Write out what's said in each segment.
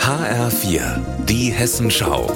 HR4, die Hessenschau.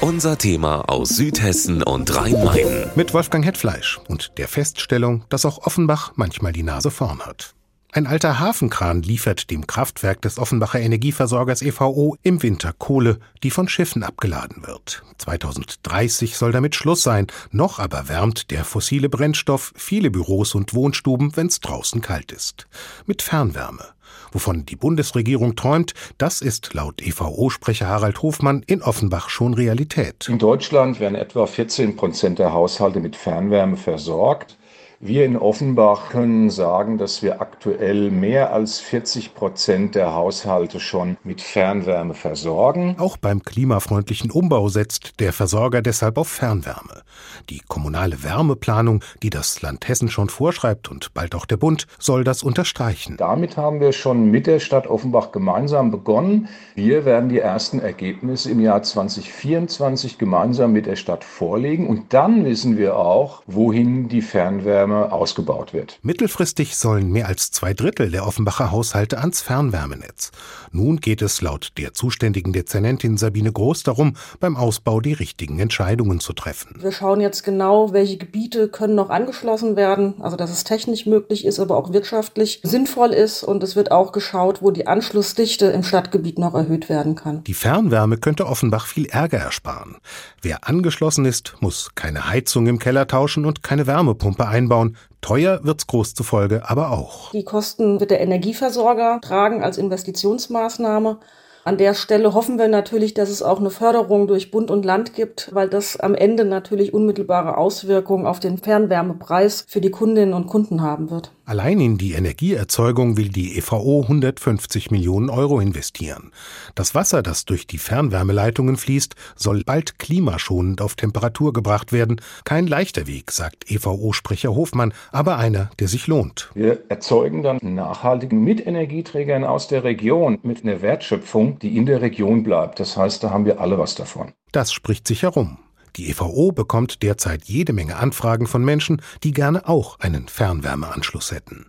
Unser Thema aus Südhessen und Rhein-Main. Mit Wolfgang Hetfleisch und der Feststellung, dass auch Offenbach manchmal die Nase vorn hat. Ein alter Hafenkran liefert dem Kraftwerk des Offenbacher Energieversorgers EVO im Winter Kohle, die von Schiffen abgeladen wird. 2030 soll damit Schluss sein. Noch aber wärmt der fossile Brennstoff viele Büros und Wohnstuben, wenn's draußen kalt ist. Mit Fernwärme. Wovon die Bundesregierung träumt, das ist laut EVO-Sprecher Harald Hofmann in Offenbach schon Realität. In Deutschland werden etwa 14 Prozent der Haushalte mit Fernwärme versorgt. Wir in Offenbach können sagen, dass wir aktuell mehr als 40 Prozent der Haushalte schon mit Fernwärme versorgen. Auch beim klimafreundlichen Umbau setzt der Versorger deshalb auf Fernwärme. Die kommunale Wärmeplanung, die das Land Hessen schon vorschreibt und bald auch der Bund, soll das unterstreichen. Damit haben wir schon mit der Stadt Offenbach gemeinsam begonnen. Wir werden die ersten Ergebnisse im Jahr 2024 gemeinsam mit der Stadt vorlegen und dann wissen wir auch, wohin die Fernwärme Fernwärme ausgebaut wird. Mittelfristig sollen mehr als zwei Drittel der Offenbacher Haushalte ans Fernwärmenetz. Nun geht es laut der zuständigen Dezernentin Sabine Groß darum, beim Ausbau die richtigen Entscheidungen zu treffen. Wir schauen jetzt genau, welche Gebiete können noch angeschlossen werden, also dass es technisch möglich ist, aber auch wirtschaftlich sinnvoll ist. Und es wird auch geschaut, wo die Anschlussdichte im Stadtgebiet noch erhöht werden kann. Die Fernwärme könnte Offenbach viel Ärger ersparen. Wer angeschlossen ist, muss keine Heizung im Keller tauschen und keine Wärmepumpe einbauen bauen. Teuer wird's groß zufolge aber auch. Die Kosten wird der Energieversorger tragen als Investitionsmaßnahme. An der Stelle hoffen wir natürlich, dass es auch eine Förderung durch Bund und Land gibt, weil das am Ende natürlich unmittelbare Auswirkungen auf den Fernwärmepreis für die Kundinnen und Kunden haben wird. Allein in die Energieerzeugung will die EVO 150 Millionen Euro investieren. Das Wasser, das durch die Fernwärmeleitungen fließt, soll bald klimaschonend auf Temperatur gebracht werden. Kein leichter Weg, sagt EVO-Sprecher Hofmann, aber einer, der sich lohnt. Wir erzeugen dann nachhaltig mit Energieträgern aus der Region, mit einer Wertschöpfung, die in der Region bleibt. Das heißt, da haben wir alle was davon. Das spricht sich herum. Die EVO bekommt derzeit jede Menge Anfragen von Menschen, die gerne auch einen Fernwärmeanschluss hätten.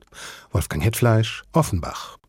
Wolfgang Hetfleisch, Offenbach.